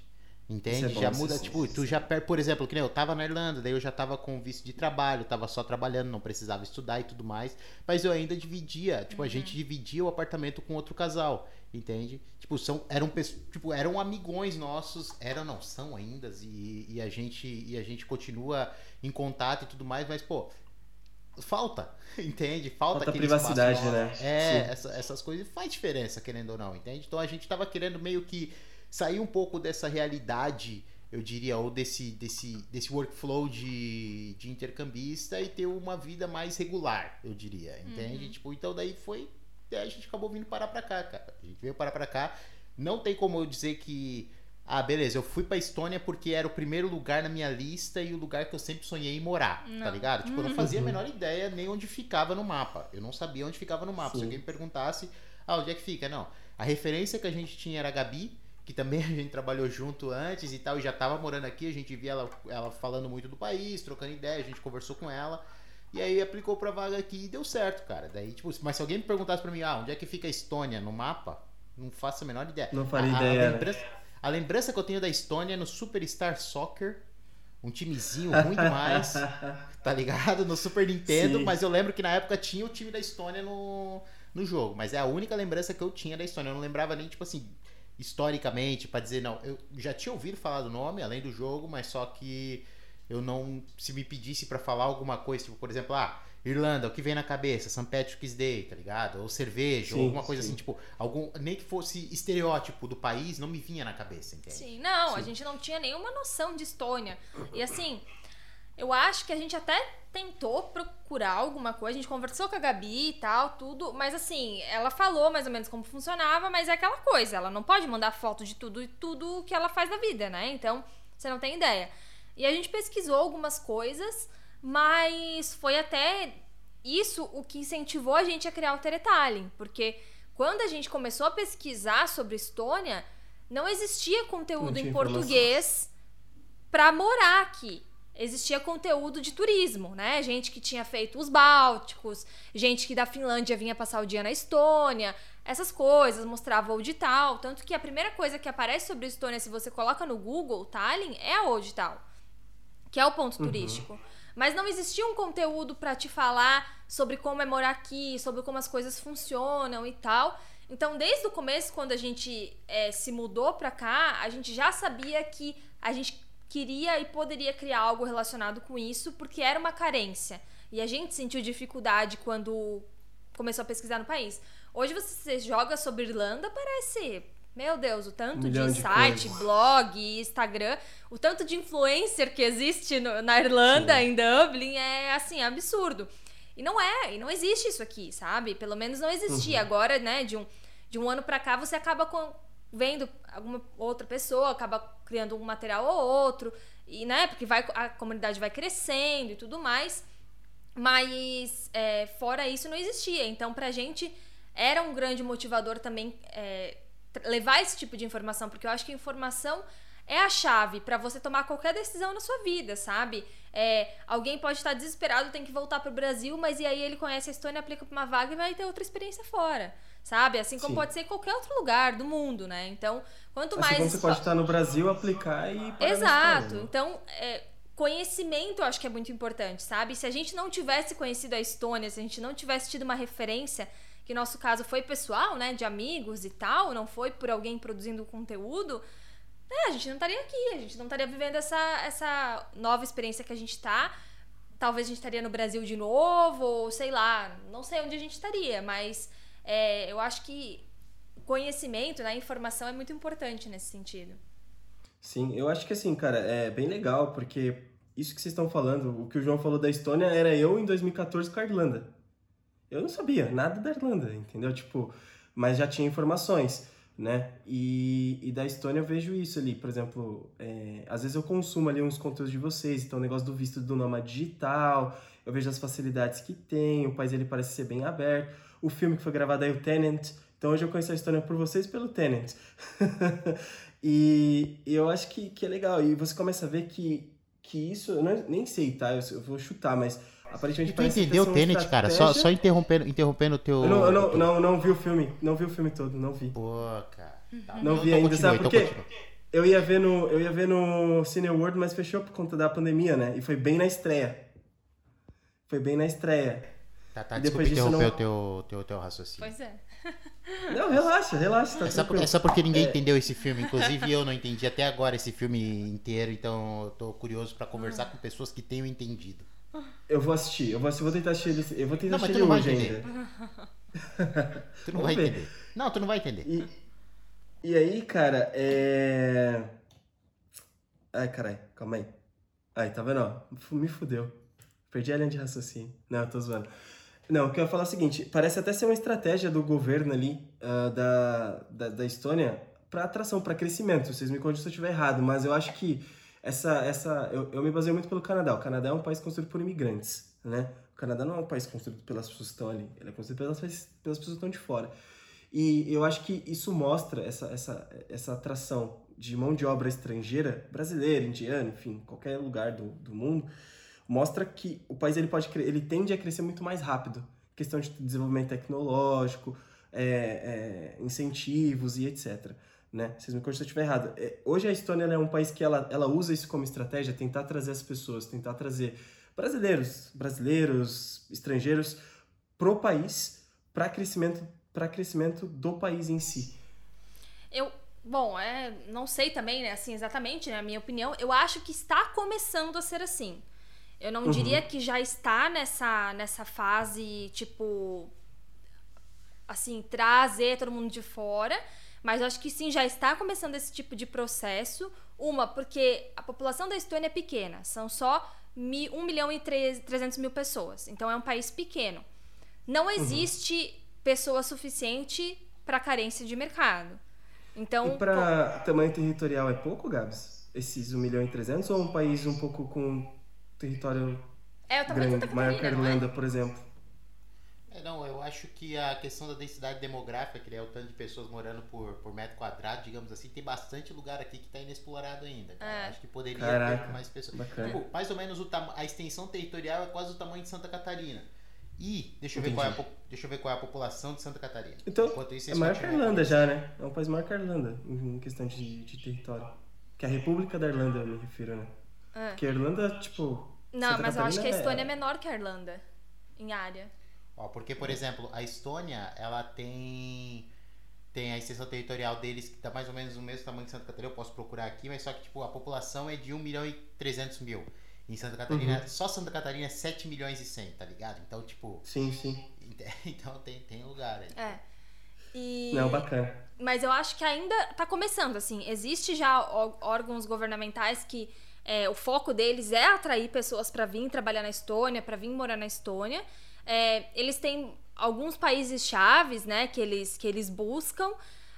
Entende? É bom, já muda, tipo, tu já perde, por exemplo, que nem eu tava na Irlanda, daí eu já tava com visto de trabalho, tava só trabalhando, não precisava estudar e tudo mais, mas eu ainda dividia, tipo, uhum. a gente dividia o apartamento com outro casal, entende? Tipo, são, eram, tipo, eram amigões nossos, eram, não, são ainda, e, e, a gente, e a gente continua em contato e tudo mais, mas, pô, falta, entende? Falta, falta privacidade, né? É, essa, essas coisas faz diferença, querendo ou não, entende? Então a gente tava querendo meio que sair um pouco dessa realidade, eu diria, ou desse, desse, desse workflow de, de intercambista e ter uma vida mais regular, eu diria, entende? Uhum. Tipo, então daí foi, a gente acabou vindo parar pra cá, cara. A gente veio parar pra cá. Não tem como eu dizer que ah, beleza, eu fui pra Estônia porque era o primeiro lugar na minha lista e o lugar que eu sempre sonhei em morar, tá não. tá ligado? Tipo, eu não fazia a menor ideia nem onde ficava no mapa. Eu não sabia onde ficava no mapa. Sim. Se alguém me perguntasse, ah, onde é que fica? Não. A referência que a gente tinha era a Gabi, que também a gente trabalhou junto antes e tal, e já tava morando aqui, a gente via ela, ela falando muito do país, trocando ideia, a gente conversou com ela. E aí aplicou pra vaga aqui e deu certo, cara. Daí, tipo, mas se alguém me perguntasse pra mim, ah, onde é que fica a Estônia no mapa? Não faço a menor ideia. Não faria ideia. A né? lembrança, a lembrança que eu tenho da Estônia é no Superstar Soccer. Um timezinho ruim demais. tá ligado? No Super Nintendo. Sim. Mas eu lembro que na época tinha o time da Estônia no, no jogo. Mas é a única lembrança que eu tinha da Estônia. Eu não lembrava nem, tipo assim, historicamente, para dizer, não. Eu já tinha ouvido falar do nome, além do jogo, mas só que eu não. Se me pedisse para falar alguma coisa, tipo, por exemplo, ah. Irlanda, o que vem na cabeça? St. Patrick's Day, tá ligado? Ou cerveja, sim, ou alguma coisa sim. assim, tipo, algum, nem que fosse estereótipo do país, não me vinha na cabeça, entende? Sim, não, sim. a gente não tinha nenhuma noção de Estônia. E assim, eu acho que a gente até tentou procurar alguma coisa, a gente conversou com a Gabi e tal, tudo, mas assim, ela falou mais ou menos como funcionava, mas é aquela coisa, ela não pode mandar foto de tudo e tudo que ela faz da vida, né? Então, você não tem ideia. E a gente pesquisou algumas coisas, mas foi até isso o que incentivou a gente a criar o Teretalin, porque quando a gente começou a pesquisar sobre Estônia, não existia conteúdo não em português para morar aqui existia conteúdo de turismo, né? Gente que tinha feito os Bálticos, gente que da Finlândia vinha passar o dia na Estônia, essas coisas, mostrava o tal. Tanto que a primeira coisa que aparece sobre a Estônia, se você coloca no Google Tallinn, é a tal, que é o ponto uhum. turístico. Mas não existia um conteúdo para te falar sobre como é morar aqui, sobre como as coisas funcionam e tal. Então, desde o começo, quando a gente é, se mudou para cá, a gente já sabia que a gente queria e poderia criar algo relacionado com isso, porque era uma carência. E a gente sentiu dificuldade quando começou a pesquisar no país. Hoje você joga sobre Irlanda, parece. Meu Deus, o tanto um de site, de blog, Instagram, o tanto de influencer que existe no, na Irlanda, Sim. em Dublin, é assim, absurdo. E não é, e não existe isso aqui, sabe? Pelo menos não existia. Uhum. Agora, né, de um, de um ano para cá, você acaba com, vendo alguma outra pessoa, acaba criando um material ou outro, e né, porque vai, a comunidade vai crescendo e tudo mais. Mas é, fora isso não existia. Então, pra gente era um grande motivador também é, levar esse tipo de informação, porque eu acho que informação é a chave para você tomar qualquer decisão na sua vida, sabe? É, alguém pode estar desesperado, tem que voltar para o Brasil, mas e aí ele conhece a Estônia, aplica para uma vaga e vai ter outra experiência fora sabe? Assim como Sim. pode ser em qualquer outro lugar do mundo, né? Então, quanto assim mais. Como você pode estar no Brasil, aplicar e. Exato. Então, é, conhecimento eu acho que é muito importante, sabe? Se a gente não tivesse conhecido a Estônia, se a gente não tivesse tido uma referência, que no nosso caso foi pessoal, né? De amigos e tal, não foi por alguém produzindo conteúdo. É, a gente não estaria aqui, a gente não estaria vivendo essa, essa nova experiência que a gente está. Talvez a gente estaria no Brasil de novo, ou sei lá, não sei onde a gente estaria, mas é, eu acho que conhecimento, né, informação é muito importante nesse sentido. Sim, eu acho que assim, cara, é bem legal, porque isso que vocês estão falando, o que o João falou da Estônia, era eu em 2014 com a Irlanda. Eu não sabia nada da Irlanda, entendeu? Tipo, mas já tinha informações, né? E, e da Estônia eu vejo isso ali, por exemplo, é, às vezes eu consumo ali uns conteúdos de vocês, então o negócio do visto do nômade digital, eu vejo as facilidades que tem, o país ele parece ser bem aberto o filme que foi gravado aí, o Tenant. Então hoje eu conheço a história por vocês pelo Tenant. e, e, eu acho que, que é legal. E você começa a ver que, que isso, eu não, nem sei, tá? Eu, eu vou chutar, mas aparentemente e tu entendeu o Tenet, cara? Só, só interrompendo, interrompendo o teu. Eu não, eu não, não, não, vi o filme. Não vi o filme todo, não vi. Pô, cara. Tá. Não vi ainda, continue, sabe por quê? eu ia ver no eu ia ver no Cineworld, mas fechou por conta da pandemia, né? E foi bem na estreia. Foi bem na estreia. Tá, tá, desculpa interromper não... o teu, teu, teu raciocínio. Pois é. Não, relaxa, relaxa. Tá é, só porque, é, só porque, ninguém é. entendeu esse filme. Inclusive eu não entendi até agora esse filme inteiro, então eu tô curioso para conversar com pessoas que tenham entendido. Eu vou assistir, eu vou, eu vou tentar assistir ele, eu vou tentar não, assistir ele hoje ainda. tu não vai ver. entender. Não, tu não vai entender. E, e aí, cara, é. Ai, caralho, calma aí. Aí, tá vendo? Ó, me fudeu. Perdi a linha de raciocínio. Não, eu tô zoando. Não, o que eu ia falar é o seguinte: parece até ser uma estratégia do governo ali, uh, da, da, da Estônia, para atração, para crescimento. Vocês me contam se eu estiver errado, mas eu acho que essa. essa eu, eu me baseio muito pelo Canadá. O Canadá é um país construído por imigrantes, né? O Canadá não é um país construído pelas pessoas que estão ali, ele é construído pelas, pelas pessoas que estão de fora. E eu acho que isso mostra essa, essa, essa atração de mão de obra estrangeira, brasileira, indiana, enfim, qualquer lugar do, do mundo, mostra que o país ele pode ele tende a crescer muito mais rápido questão de desenvolvimento tecnológico é, é, incentivos e etc né vocês me corrigem se eu estiver errado é, hoje a Estônia é um país que ela, ela usa isso como estratégia tentar trazer as pessoas tentar trazer brasileiros brasileiros estrangeiros pro país para crescimento, para crescimento do país em si? Eu, bom, é, não sei também, né, assim, exatamente, né, minha opinião, eu acho que está começando a ser assim. Eu não uhum. diria que já está nessa, nessa fase, tipo, assim, trazer todo mundo de fora, mas eu acho que sim, já está começando esse tipo de processo. Uma, porque a população da Estônia é pequena, são só 1 milhão e 300 mil pessoas, então é um país pequeno. Não uhum. existe uhum. pessoa suficiente para carência de mercado. Então, e para tamanho territorial é pouco, Gabs? Esses 1 milhão e 300 ou um país um pouco com território é, grande, maior que a é? Irlanda, é? por exemplo? É, não, eu acho que a questão da densidade demográfica, que é o tanto de pessoas morando por, por metro quadrado, digamos assim, tem bastante lugar aqui que está inexplorado ainda. É. Acho que poderia Caraca, ter mais pessoas. Tipo, mais ou menos o a extensão territorial é quase o tamanho de Santa Catarina. E deixa eu, ver qual é a, deixa eu ver qual é a população de Santa Catarina. Então, isso, é maior que a Irlanda já, né? É um país maior que a Irlanda em questão de, de território. Que é a República da Irlanda, eu me refiro, né? É. Porque a Irlanda, tipo. Não, Santa mas Catarina eu acho que a Estônia é... é menor que a Irlanda em área. Ó, porque, por exemplo, a Estônia, ela tem tem a extensão territorial deles que tá mais ou menos o mesmo tamanho que Santa Catarina, eu posso procurar aqui, mas só que tipo, a população é de 1 milhão e 300 mil. Em Santa Catarina, uhum. só Santa Catarina é 7 milhões e 100, tá ligado? Então, tipo. Sim, sim. Então tem, tem lugar aí. É. E... Não, bacana. Mas eu acho que ainda tá começando, assim. Existe já órgãos governamentais que é, o foco deles é atrair pessoas para vir trabalhar na Estônia, para vir morar na Estônia. É, eles têm alguns países chaves, né, que eles, que eles buscam.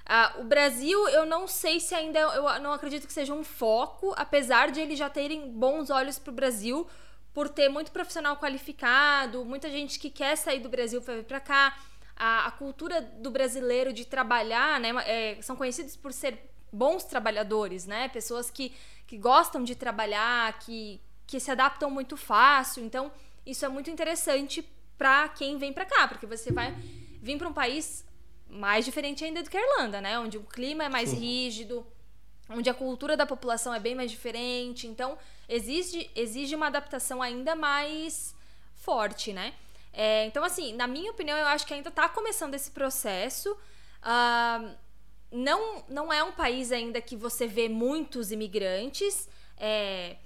Ah, o Brasil, eu não sei se ainda. Eu não acredito que seja um foco, apesar de eles já terem bons olhos para o Brasil, por ter muito profissional qualificado, muita gente que quer sair do Brasil para vir para cá. A, a, cultura do brasileiro de trabalhar, né, é, são conhecidos por ser bons trabalhadores, né? Pessoas que, que gostam de trabalhar, que, que se adaptam muito fácil. Então, isso é muito interessante para quem vem para cá, porque você vai vir para um país mais diferente ainda do que a Irlanda, né? Onde o clima é mais Sim. rígido, onde a cultura da população é bem mais diferente. Então, exige, exige uma adaptação ainda mais forte, né? É, então, assim, na minha opinião, eu acho que ainda está começando esse processo. Uh, não, não é um país ainda que você vê muitos imigrantes. É,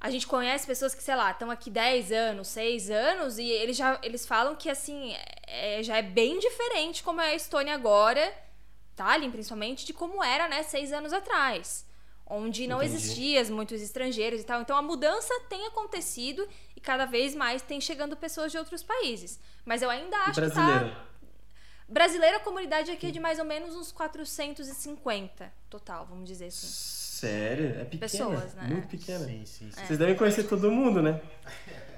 a gente conhece pessoas que, sei lá, estão aqui 10 anos, 6 anos, e eles já eles falam que, assim, é, já é bem diferente como é a Estônia agora, Tallinn principalmente, de como era, né, 6 anos atrás. Onde não Entendi. existia muitos estrangeiros e tal. Então a mudança tem acontecido e cada vez mais tem chegando pessoas de outros países. Mas eu ainda acho que tá. Brasileira, a comunidade aqui é de mais ou menos uns 450 total, vamos dizer assim. Sério? É pequena. Pessoas, né? Muito pequena. Sim, sim, sim. Vocês devem conhecer todo mundo, né?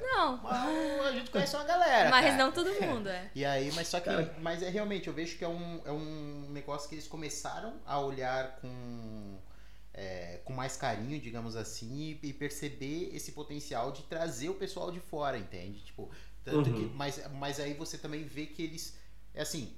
Não. Mas a gente conhece uma galera. Mas cara. não todo mundo, é. E aí, mas só que. Cara. Mas é realmente, eu vejo que é um, é um negócio que eles começaram a olhar com. É, com mais carinho, digamos assim, e, e, perceber esse potencial de trazer o pessoal de fora, entende? Tipo, tanto uhum. que, mas, mas aí você também vê que eles. É assim.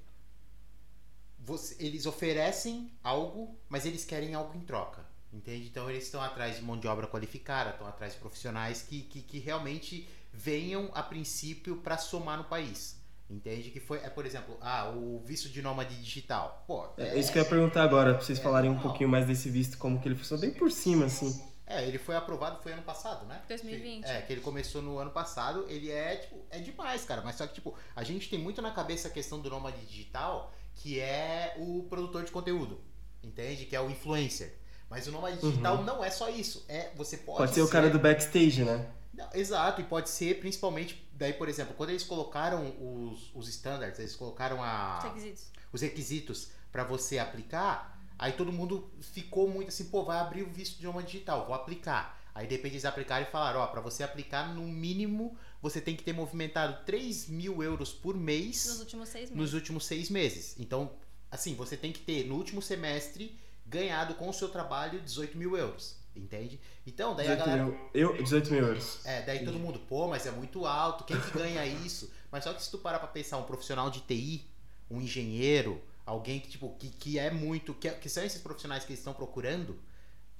Você, eles oferecem algo, mas eles querem algo em troca. Entende? Então eles estão atrás de mão de obra qualificada, estão atrás de profissionais que, que, que realmente venham a princípio para somar no país. Entende? Que foi, é, por exemplo, ah, o visto de nômade digital. Pô, é, é isso que eu ia perguntar agora, pra vocês é, falarem um pouquinho mais desse visto, como que ele funciona bem por cima, assim. É, ele foi aprovado, foi ano passado, né? 2020. É, que ele começou no ano passado, ele é, tipo, é demais, cara. Mas só que, tipo, a gente tem muito na cabeça a questão do nômade digital, que é o produtor de conteúdo, entende? Que é o influencer. Mas o nômade digital uhum. não é só isso. É, você pode, pode ser, ser o cara do backstage, né? Não, exato, e pode ser principalmente, daí, por exemplo, quando eles colocaram os, os standards, eles colocaram a, os requisitos, os requisitos para você aplicar, aí todo mundo ficou muito assim, pô, vai abrir o visto de nômade digital, vou aplicar. Aí de repente eles aplicaram e falaram, ó, para você aplicar, no mínimo, você tem que ter movimentado 3 mil euros por mês nos últimos seis meses. Nos últimos seis meses. Então, assim, você tem que ter no último semestre ganhado com o seu trabalho 18 mil euros. Entende? Então, daí a galera. Mil, eu, 18 mil euros. É, daí todo mundo, pô, mas é muito alto, quem que ganha isso? Mas só que se tu parar pra pensar, um profissional de TI, um engenheiro, alguém que, tipo, que, que é muito. Que, que são esses profissionais que eles estão procurando,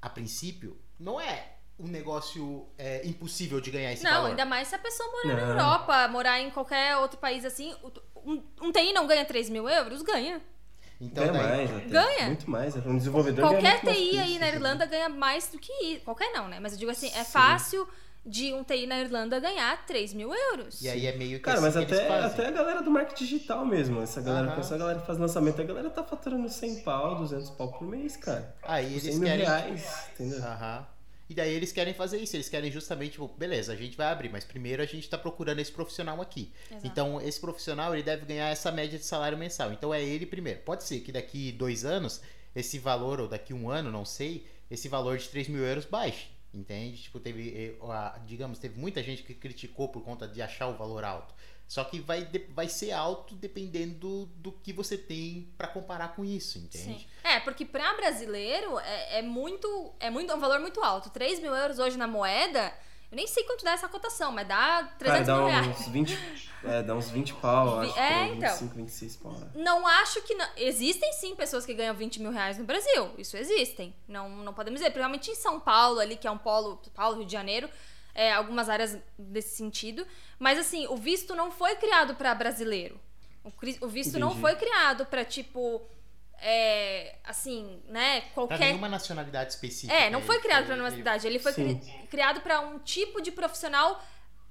a princípio, não é um negócio é, impossível de ganhar esse não, valor. ainda mais se a pessoa morar na Não. Europa, morar em qualquer outro país assim. Um, um TI não ganha 3 mil euros? Ganha. Então, ganha daí- mais até. Ganha. Muito mais. Um desenvolvedor ganha Qualquer TI aí na? Irlanda ganha mais do que isso. Qualquer não, né? Mas eu digo assim, é Sim. fácil de um TI na Irlanda ganhar 3 mil euros. E aí é meio que Cara, assim mas que eles até, fazem. até a galera do marketing digital mesmo. Essa galera, Aham. essa galera que faz lançamento, a galera tá faturando 100 pau, 200 pau por mês, cara. Aí 100 eles mil querem. reais, entendeu? Aham. E daí eles querem fazer isso, eles querem justamente, tipo, beleza, a gente vai abrir, mas primeiro a gente tá procurando esse profissional aqui. Exato. Então, esse profissional, ele deve ganhar essa média de salário mensal. Então, é ele primeiro. Pode ser que daqui dois anos, esse valor, ou daqui um ano, não sei, esse valor de 3 mil euros baixe. Entende? Tipo, teve, eh, digamos, teve muita gente que criticou por conta de achar o valor alto. Só que vai, vai ser alto dependendo do que você tem pra comparar com isso, entende? Sim. É, porque pra brasileiro é, é muito. É muito é um valor muito alto. 3 mil euros hoje na moeda, eu nem sei quanto dá essa cotação, mas dá 300 Cara, dá mil reais. uns 20, é, dá uns 20 pau, acho. é, aí, então. 25, 26 pau. né? Não acho que. Não... Existem sim pessoas que ganham 20 mil reais no Brasil. Isso existem. Não, não podemos dizer. Principalmente em São Paulo, ali, que é um polo. Paulo, Rio de Janeiro. É, algumas áreas desse sentido. Mas assim, o visto não foi criado pra brasileiro. O, visto não Entendi. foi criado pra, tipo. É, assim, né? Pra Qualquer. nenhuma nacionalidade específica. É, não foi criado pra uma ele- cidade. Ele foi Sim. criado pra um tipo de profissional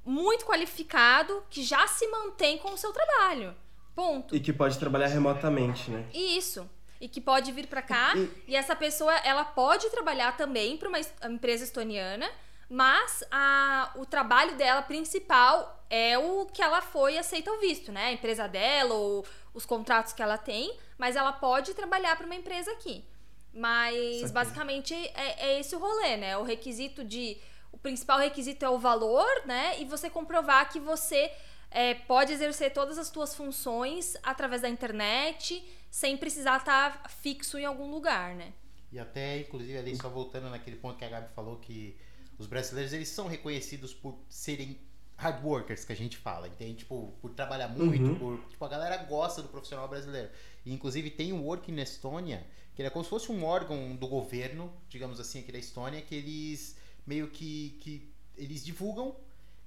muito qualificado que já se mantém com o seu trabalho. Ponto. E que pode trabalhar remotamente, né? Isso. E que pode vir pra cá E- e essa pessoa ela pode trabalhar também para uma es- empresa estoniana, mas a, o trabalho dela principal é o que ela foi e aceita o visto, né? A empresa dela ou os contratos que ela tem, mas ela pode trabalhar para uma empresa aqui. Mas basicamente é, é esse o rolê, né? O requisito de. O principal requisito é o valor, né? E você comprovar que você é, pode exercer todas as suas funções através da internet, sem precisar estar fixo em algum lugar, né? E até, inclusive, ali só voltando naquele ponto que a Gabi falou que os brasileiros, eles são reconhecidos por serem hard workers, que a gente fala, entende? Tipo, por trabalhar muito, Uhum. por, tipo, a galera gosta do profissional brasileiro. E, inclusive, tem um Work na Estônia, que é como se fosse um órgão do governo, digamos assim, aqui da Estônia, que eles meio que, que eles divulgam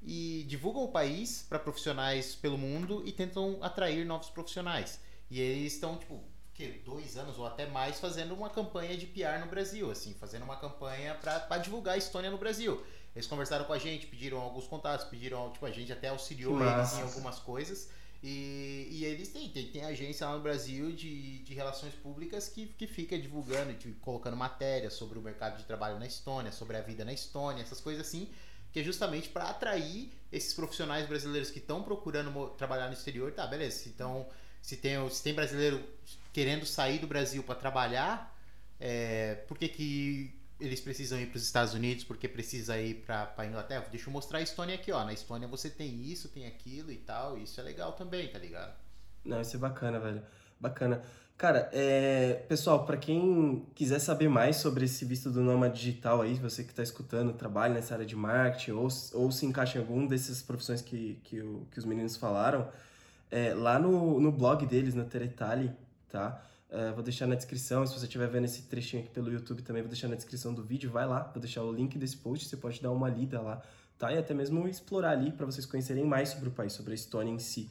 e divulgam o país para profissionais pelo mundo e tentam atrair novos profissionais. E eles estão, tipo, que, dois anos ou até mais fazendo uma campanha de PR no Brasil, assim, fazendo uma campanha para divulgar a Estônia no Brasil. Eles conversaram com a gente, pediram alguns contatos, pediram, tipo, a gente até auxiliou eles em algumas coisas. E, e eles têm, tem, tem agência lá no Brasil de, de relações públicas que, que fica divulgando, de, colocando matérias sobre o mercado de trabalho na Estônia, sobre a vida na Estônia, essas coisas assim, que é justamente para atrair esses profissionais brasileiros que estão procurando trabalhar no exterior. Tá, beleza. Então, se tem, se tem brasileiro querendo sair do Brasil para trabalhar, é, por que, que eles precisam ir para os Estados Unidos? Porque precisa ir para a Inglaterra? Deixa eu mostrar a Estônia aqui, ó. Na Estônia você tem isso, tem aquilo e tal. E isso é legal também, tá ligado? Não, isso é bacana, velho. Bacana. Cara, é... pessoal, pra quem quiser saber mais sobre esse visto do Nômade Digital aí, você que tá escutando, trabalha nessa área de marketing ou, ou se encaixa em algum dessas profissões que, que, o- que os meninos falaram, é, lá no, no blog deles, na Teletali, tá? É, vou deixar na descrição, se você estiver vendo esse trechinho aqui pelo YouTube também, vou deixar na descrição do vídeo, vai lá, vou deixar o link desse post, você pode dar uma lida lá, tá? E até mesmo explorar ali para vocês conhecerem mais sobre o país, sobre a Estônia em si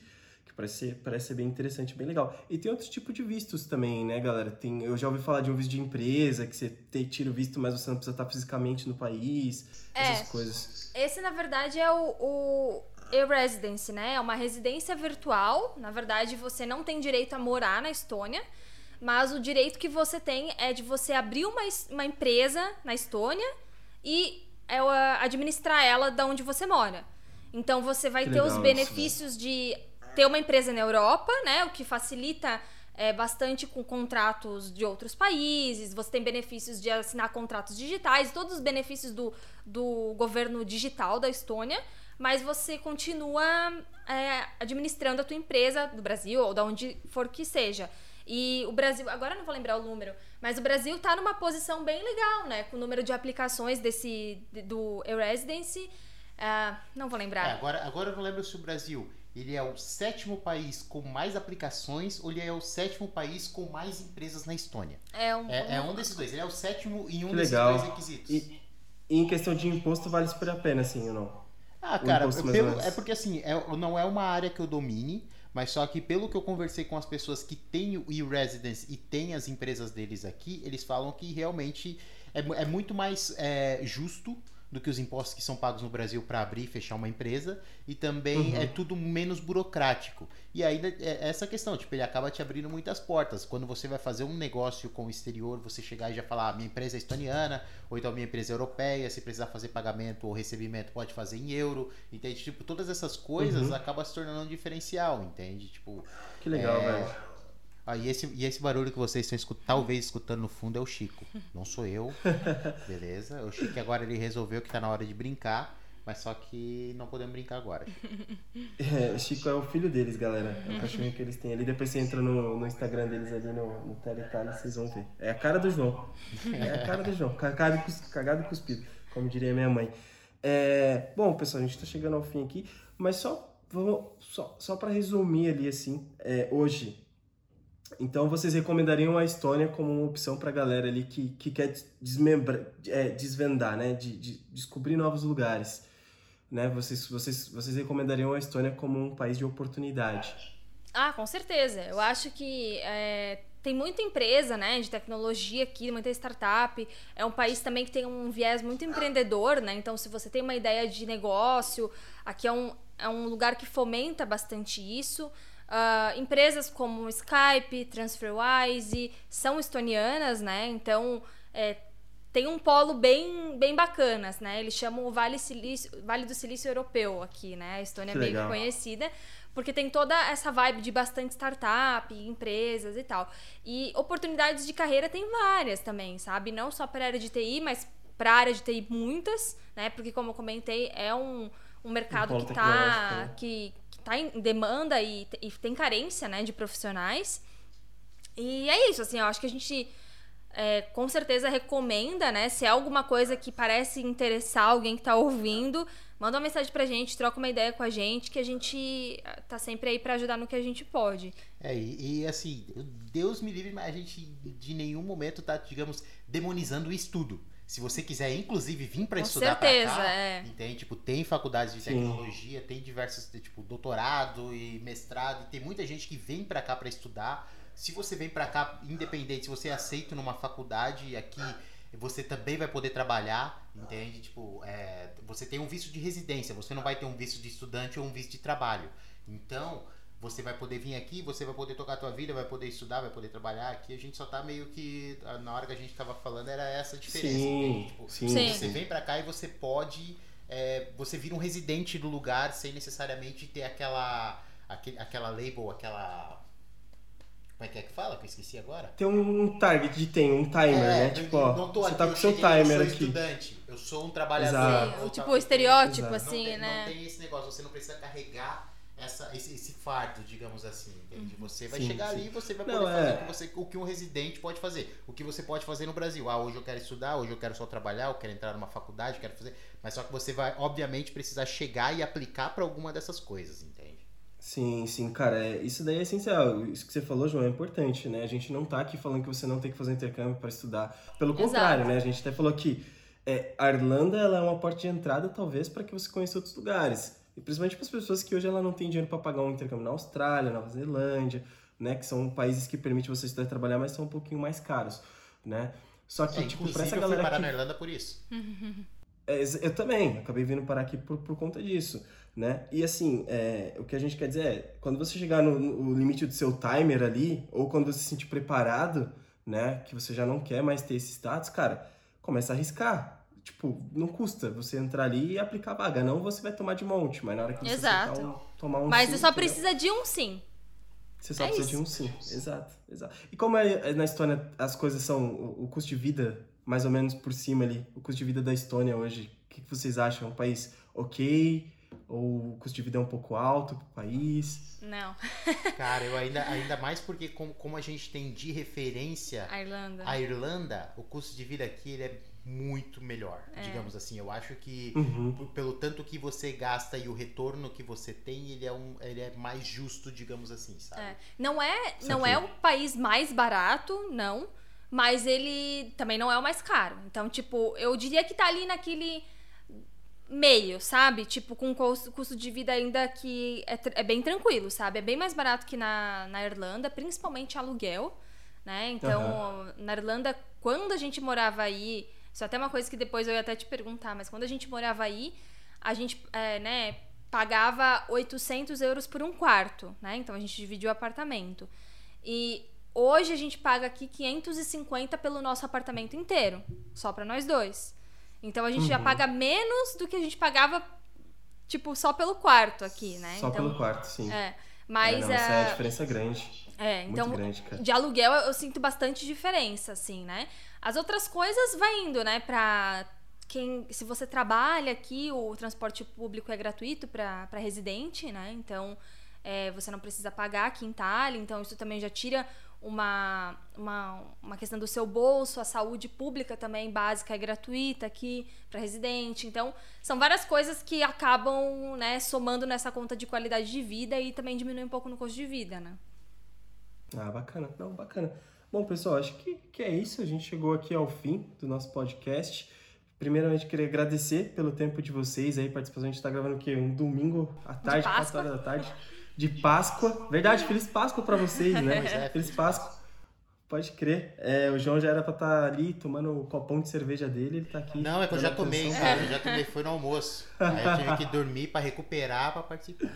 que parece ser, parece ser bem interessante, bem legal. E tem outros tipos de vistos também, né, galera? Tem, eu já ouvi falar de um visto de empresa, que você te, tira o visto, mas você não precisa estar fisicamente no país, essas É. coisas. Esse, na verdade, é o, o e-residence, né? É uma residência virtual. Na verdade, você não tem direito a morar na Estônia, mas o direito que você tem é de você abrir uma, uma empresa na Estônia e é, administrar ela da onde você mora. Então, você vai Que ter os legal isso, benefícios de ter uma empresa na Europa, né? O que facilita é, bastante com contratos de outros países. Você tem benefícios de assinar contratos digitais, todos os benefícios do, do governo digital da Estônia. Mas você continua é, administrando a tua empresa do Brasil ou da onde for que seja. E o Brasil, agora eu não vou lembrar o número, mas o Brasil tá numa posição bem legal, né? Com o número de aplicações desse do e-residence. Ah, não vou É, lembrar. agora, agora eu não lembro se o Brasil ele é o sétimo país com mais aplicações ou ele é o sétimo país com mais empresas na Estônia. É um, É, é um desses dois. Ele é o sétimo em um desses dois requisitos. E, E em questão de imposto, vale super a pena, assim, ou não? Ah, cara, pelo- é porque assim, é- não é uma área que eu domine, mas só que pelo que eu conversei com as pessoas que têm o e-residence e têm as empresas deles aqui, eles falam que realmente é, é muito mais é, justo do que os impostos que são pagos no Brasil para abrir e fechar uma empresa e também Uhum. é tudo menos burocrático. E aí é essa questão, tipo, ele acaba te abrindo muitas portas. Quando você vai fazer um negócio com o exterior, você chegar e já falar, ah, minha empresa é estoniana, ou então minha empresa é europeia, se precisar fazer pagamento ou recebimento, pode fazer em euro. Entende? Tipo, todas essas coisas Uhum. acabam se tornando um diferencial, entende? Tipo, Que legal, É. velho. Ah, e, esse, e esse barulho que vocês estão escutando, talvez escutando no fundo é o Chico. Não sou eu. Beleza? O Chico agora ele resolveu que tá na hora de brincar, mas só que não podemos brincar agora. É, Chico é o filho deles, galera. É o cachorrinho que eles têm ali. Depois você entra no, no Instagram deles ali no, no vocês vão ver. É a cara do João. É a cara do João. Cagado e, cus- cagado e cuspido, como diria minha mãe. É, bom, pessoal, a gente tá chegando ao fim aqui, mas só, vamos, só, só para resumir ali, assim, é, hoje. Então, vocês recomendariam a Estônia como uma opção pra galera ali que, que quer desmembra, é, desvendar, né? De, de descobrir novos lugares né? Vocês, vocês, vocês recomendariam a Estônia como um país de oportunidade? Ah, com certeza. Eu acho que é, tem muita empresa, né, de tecnologia aqui, muita startup. É um país também que tem um viés muito empreendedor, né? Então, se você tem uma ideia de negócio, aqui é um, é um lugar que fomenta bastante isso. Ah, empresas como Skype, TransferWise são estonianas, né? Então, é, tem um polo bem, bem bacanas, né? Eles chamam o Vale, Silício, vale do Silício Europeu aqui, né? A Estônia Que é meio legal. conhecida porque tem toda essa vibe de bastante startup, empresas e tal. E oportunidades de carreira tem várias também, sabe? Não só para a área de TI, mas para a área de TI muitas, né? Porque como eu comentei, é um, um mercado polo que tá, né? que tá em demanda e, e tem carência, né, de profissionais. E é isso, assim, eu acho que a gente é, com certeza recomenda, né? Se é alguma coisa que parece interessar alguém que tá ouvindo, manda uma mensagem pra gente, troca uma ideia com a gente, que a gente ah, tá sempre aí pra ajudar no que a gente pode. É, e, e, assim, Deus me livre, mas a gente de nenhum momento tá, digamos, demonizando o estudo. Se você quiser, inclusive, vir para estudar pra certeza, cá, é. entende? Tipo, tem faculdades de Sim. tecnologia, tem diversos, tipo, doutorado e mestrado, e tem muita gente que vem para cá para estudar. Se você vem para cá, independente, se você é aceito numa faculdade aqui, você também vai poder trabalhar, entende? Tipo, é, você tem um visto de residência, você não vai ter um visto de estudante ou um visto de trabalho. Então, você vai poder vir aqui, você vai poder tocar a tua vida, vai poder estudar, vai poder trabalhar aqui. A gente só tá meio que na hora que a gente tava falando era essa a diferença. Sim? Tipo, sim, Sim. Você vem pra cá e você pode, é, você vira um residente do lugar sem necessariamente ter aquela, aquele, aquela label, aquela como é que é que fala? Que eu esqueci agora. Tem um target, tem um timer, É, né? Tipo, ó, não tô você aqui, tá eu com o seu cheguei, eu timer sou aqui. estudante, eu sou um trabalhador. Exato. eu tipo, tá- o estereótipo, Exato. assim, não tem, né? Não tem esse negócio, você não precisa carregar essa, esse, esse fardo, digamos assim, entende? Uhum. Você vai Sim, chegar sim. ali e você vai Não, poder fazer é. o, que você, o que um residente pode fazer. O que você pode fazer no Brasil. Ah, hoje eu quero estudar, hoje eu quero só trabalhar, eu quero entrar numa faculdade, eu quero fazer. Mas só que você vai, obviamente, precisar chegar e aplicar para alguma dessas coisas, entende? Sim, sim, cara, é, isso daí é essencial. Isso que você falou, João, é importante, né? A gente não tá aqui falando que você não tem que fazer intercâmbio para estudar. Pelo Exato. contrário, né? A gente até falou que é, a Irlanda ela é uma porta de entrada, talvez, para que você conheça outros lugares. E principalmente para as pessoas que hoje ela não tem dinheiro para pagar um intercâmbio na Austrália, Nova Zelândia, né? Que são países que permitem você estudar e trabalhar, mas são um pouquinho mais caros, né? Só que, É, tipo, pra essa eu fui galera parar que... na Irlanda por isso. É, eu também, acabei vindo parar aqui por, por conta disso, né? E assim, é, o que a gente quer dizer é, quando você chegar no, no limite do seu timer ali, ou quando você se sentir preparado, né? Que você já não quer mais ter esse status, cara, começa a arriscar. Tipo, não custa você entrar ali e aplicar a vaga. Não você vai tomar de monte, mas na hora que você Exato. um, tomar um Mas sim, você só entendeu? precisa de um sim. Você só É precisa isso. de um sim. Exato, exato. E como é, é na Estônia as coisas são, o, o custo de vida, mais ou menos por cima ali, o custo de vida da Estônia hoje, o que, que vocês acham? É um país ok? Ou o custo de vida é um pouco alto pro país? Não, Cara, eu ainda, ainda mais porque como, como a gente tem de referência a Irlanda. a Irlanda, o custo de vida aqui ele é muito melhor, É. digamos assim. Eu acho que Uhum. pelo tanto que você gasta e o retorno que você tem, ele é, um, ele é mais justo, digamos assim, sabe? É. Não é, não é o país mais barato, não. mas ele também não é o mais caro. Então, tipo, eu diria que tá ali naquele meio, sabe? Tipo, com custo, custo de vida ainda que é, é, bem tranquilo, sabe? É bem mais barato que na, na Irlanda, principalmente aluguel, né? Então, uhum. na Irlanda, quando a gente morava aí, isso é até uma coisa que depois eu ia até te perguntar, mas quando a gente morava aí, a gente, é, né, pagava 800 euros por um quarto, né? Então, a gente dividiu o apartamento. E hoje a gente paga aqui 550 pelo nosso apartamento inteiro, só para nós dois. Então a gente uhum. já paga menos do que a gente pagava, tipo, só pelo quarto aqui, né? Só então, pelo quarto, sim. É. Mas é, não, essa é a diferença grande. É, então, Muito grande, cara. de aluguel eu, eu sinto bastante diferença, assim, né? As outras coisas vai indo, né, pra quem, se você trabalha aqui, o transporte público é gratuito para residente, né? Então, é, você não precisa pagar aqui em Itália, então isso também já tira uma, uma, uma questão do seu bolso, a saúde pública também básica é gratuita aqui para residente. Então, são várias coisas que acabam né, somando nessa conta de qualidade de vida e também diminuem um pouco no custo de vida, né? Ah, bacana. Não, bacana. Bom, pessoal, acho que, que é isso. A gente chegou aqui ao fim do nosso podcast. Primeiramente, queria agradecer pelo tempo de vocês aí, participação. A gente está gravando o quê? Um domingo à tarde, 4 horas da tarde de Páscoa. Verdade, Feliz Páscoa para vocês, né? É, Feliz Páscoa. Pode crer. É, o João já era pra estar tá ali tomando o copão de cerveja dele, ele tá aqui. Não, é que eu já tomei, cara. Eu já tomei, foi no almoço. Aí eu tive que dormir pra recuperar, pra participar.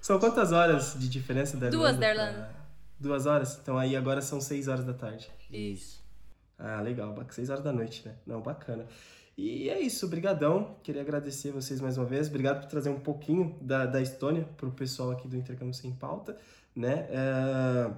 São quantas horas de diferença da Irlanda? Duas da Irlanda. Duas horas? Então aí agora são seis horas da tarde. Isso. Ah, legal. Seis horas da noite, né? Não, bacana. E é isso, brigadão. Queria agradecer vocês mais uma vez. Obrigado por trazer um pouquinho da, da Estônia para o pessoal aqui do Intercâmbio Sem Pauta, né? É...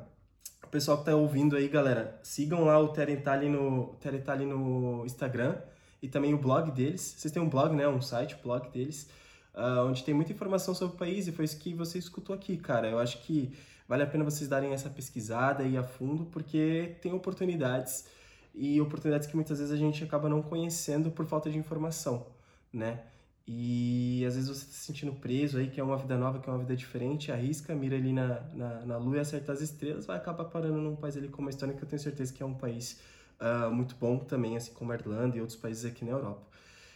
O pessoal que está ouvindo aí, galera, sigam lá o Terentali no, Terentali no Instagram e também o blog deles. Vocês têm um blog, né? Um site, o blog deles, uh, onde tem muita informação sobre o país e foi isso que você escutou aqui, cara. Eu acho que vale a pena vocês darem essa pesquisada aí a fundo, porque tem oportunidades e oportunidades que muitas vezes a gente acaba não conhecendo por falta de informação, né? E às vezes você está se sentindo preso aí, que é uma vida nova, que é uma vida diferente, arrisca, mira ali na, na, na lua e acerta as estrelas, vai acabar parando num país ali como a Estônia, que eu tenho certeza que é um país uh, muito bom também, assim como a Irlanda e outros países aqui na Europa.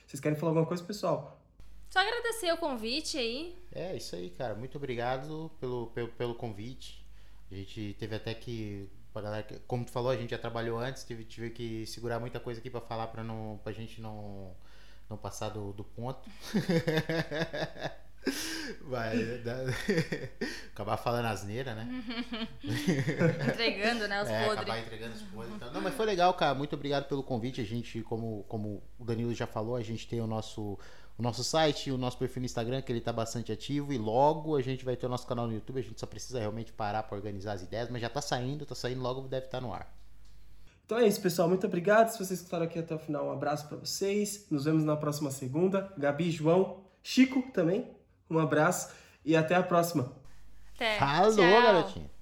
Vocês querem falar alguma coisa, pessoal? Só agradecer o convite aí. É, isso aí, cara. Muito obrigado pelo, pelo, pelo convite. A gente teve até que pra galera como tu falou, a gente já trabalhou antes, tive, tive que segurar muita coisa aqui para falar para não pra gente não não passar do, do ponto. Vai acabar falando asneira, né? entregando, né, os é, podres. Acabar entregando os podres. Então. Não, mas foi legal, cara. Muito obrigado pelo convite. A gente, como, como o Danilo já falou, a gente tem o nosso o nosso site, o nosso perfil no Instagram, que ele está bastante ativo, e logo a gente vai ter o nosso canal no YouTube. A gente só precisa realmente parar para organizar as ideias, mas já está saindo, está saindo, logo deve estar tá no ar. Então é isso, pessoal. Muito obrigado. Se vocês escutaram aqui até o final, um abraço para vocês. Nos vemos na próxima segunda. Gabi, João, Chico também. Um abraço e até a próxima. Até. Falou, garotinho.